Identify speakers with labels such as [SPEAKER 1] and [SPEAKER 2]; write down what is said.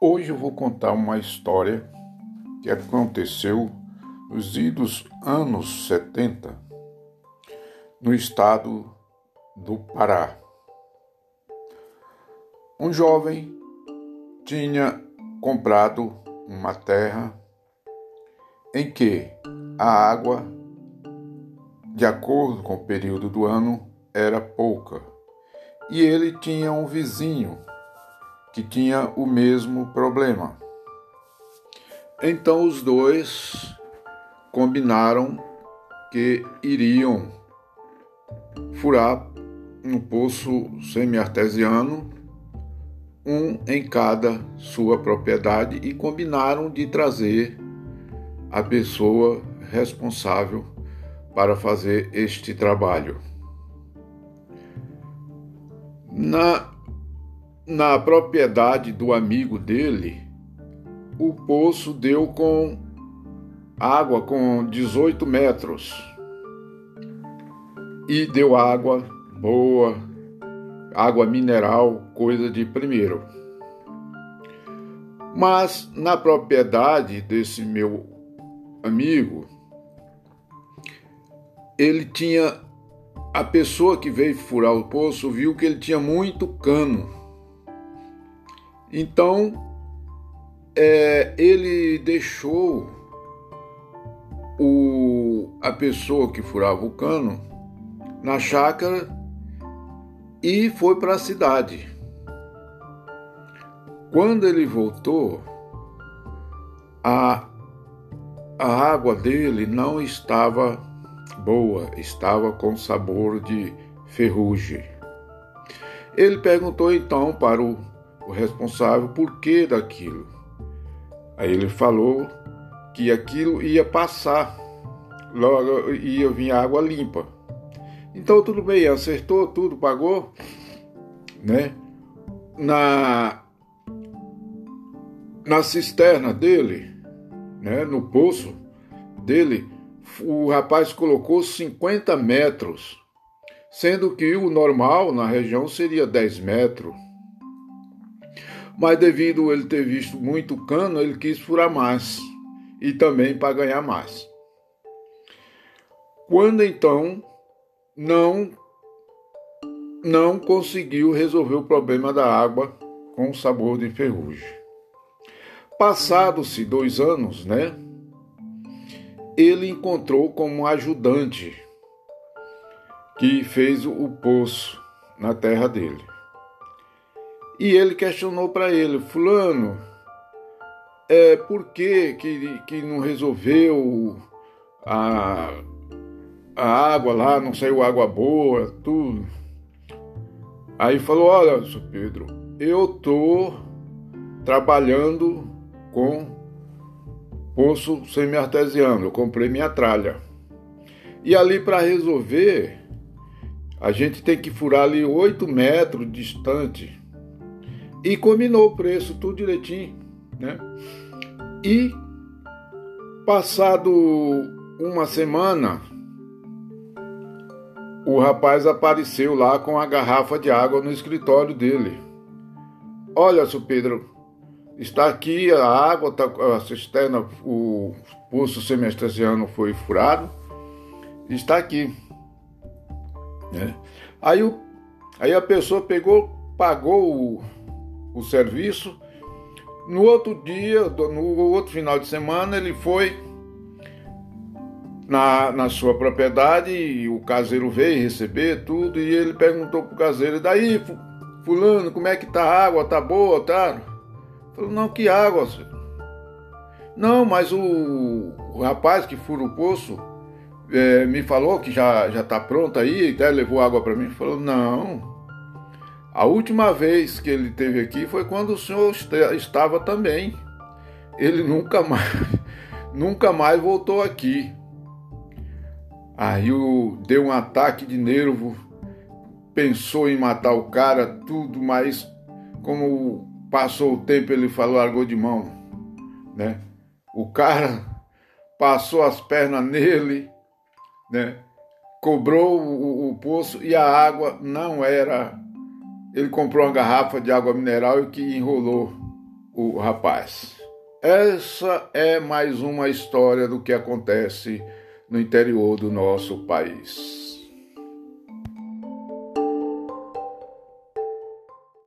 [SPEAKER 1] Hoje eu vou contar uma história que aconteceu nos idos anos 70 no estado do Pará. Um jovem tinha comprado uma terra em que a água, de acordo com o período do ano, era pouca. E ele tinha um vizinho que tinha o mesmo problema. Então os dois combinaram que iriam furar um poço semi-artesiano, um em cada sua propriedade, e combinaram de trazer a pessoa responsável para fazer este trabalho. Na na propriedade do amigo dele, o poço deu com água com 18 metros. E deu água boa, água mineral, coisa de primeiro. Mas na propriedade desse meu amigo, ele tinha. A pessoa que veio furar o poço viu que ele tinha muito cano então, é, ele deixou o, a pessoa que furava o cano na chácara e foi para a cidade. Quando ele voltou, a, a água dele não estava boa, estava com sabor de ferrugem. Ele perguntou então para o o responsável por que daquilo. Aí ele falou que aquilo ia passar, logo ia vir água limpa. Então tudo bem, acertou tudo, pagou, né? Na na cisterna dele, né, no poço dele, o rapaz colocou 50 metros, sendo que o normal na região seria 10 metros mas devido ele ter visto muito cano, ele quis furar mais e também para ganhar mais. Quando então não não conseguiu resolver o problema da água com sabor de ferrugem. Passados-se dois anos, né? Ele encontrou como ajudante que fez o poço na terra dele. E ele questionou para ele, fulano, é, por que, que, que não resolveu a, a água lá, não saiu água boa, tudo. Aí falou, olha, seu Pedro, eu tô trabalhando com poço semi-artesiano, eu comprei minha tralha. E ali para resolver, a gente tem que furar ali 8 metros distante e combinou o preço, tudo direitinho, né? E passado uma semana, o rapaz apareceu lá com a garrafa de água no escritório dele. Olha, seu Pedro, está aqui a água, tá, a cisterna, o poço semestriciano foi furado, está aqui. Né? Aí, o, aí a pessoa pegou, pagou o, o serviço. No outro dia, no outro final de semana, ele foi na, na sua propriedade e o caseiro veio receber tudo e ele perguntou pro caseiro, daí, fulano, como é que tá a água? Tá boa, tá? Falou, não, que água, senhor? Não, mas o, o rapaz que fura o poço é, me falou que já, já tá pronto aí, até levou água para mim. Falou, não, a última vez que ele teve aqui foi quando o senhor estava também. Ele nunca mais, nunca mais voltou aqui. Aí o, deu um ataque de nervo, pensou em matar o cara, tudo, mas como passou o tempo, ele falou, largou de mão, né? O cara passou as pernas nele, né? Cobrou o, o poço e a água não era ele comprou uma garrafa de água mineral e que enrolou o rapaz. Essa é mais uma história do que acontece no interior do nosso país.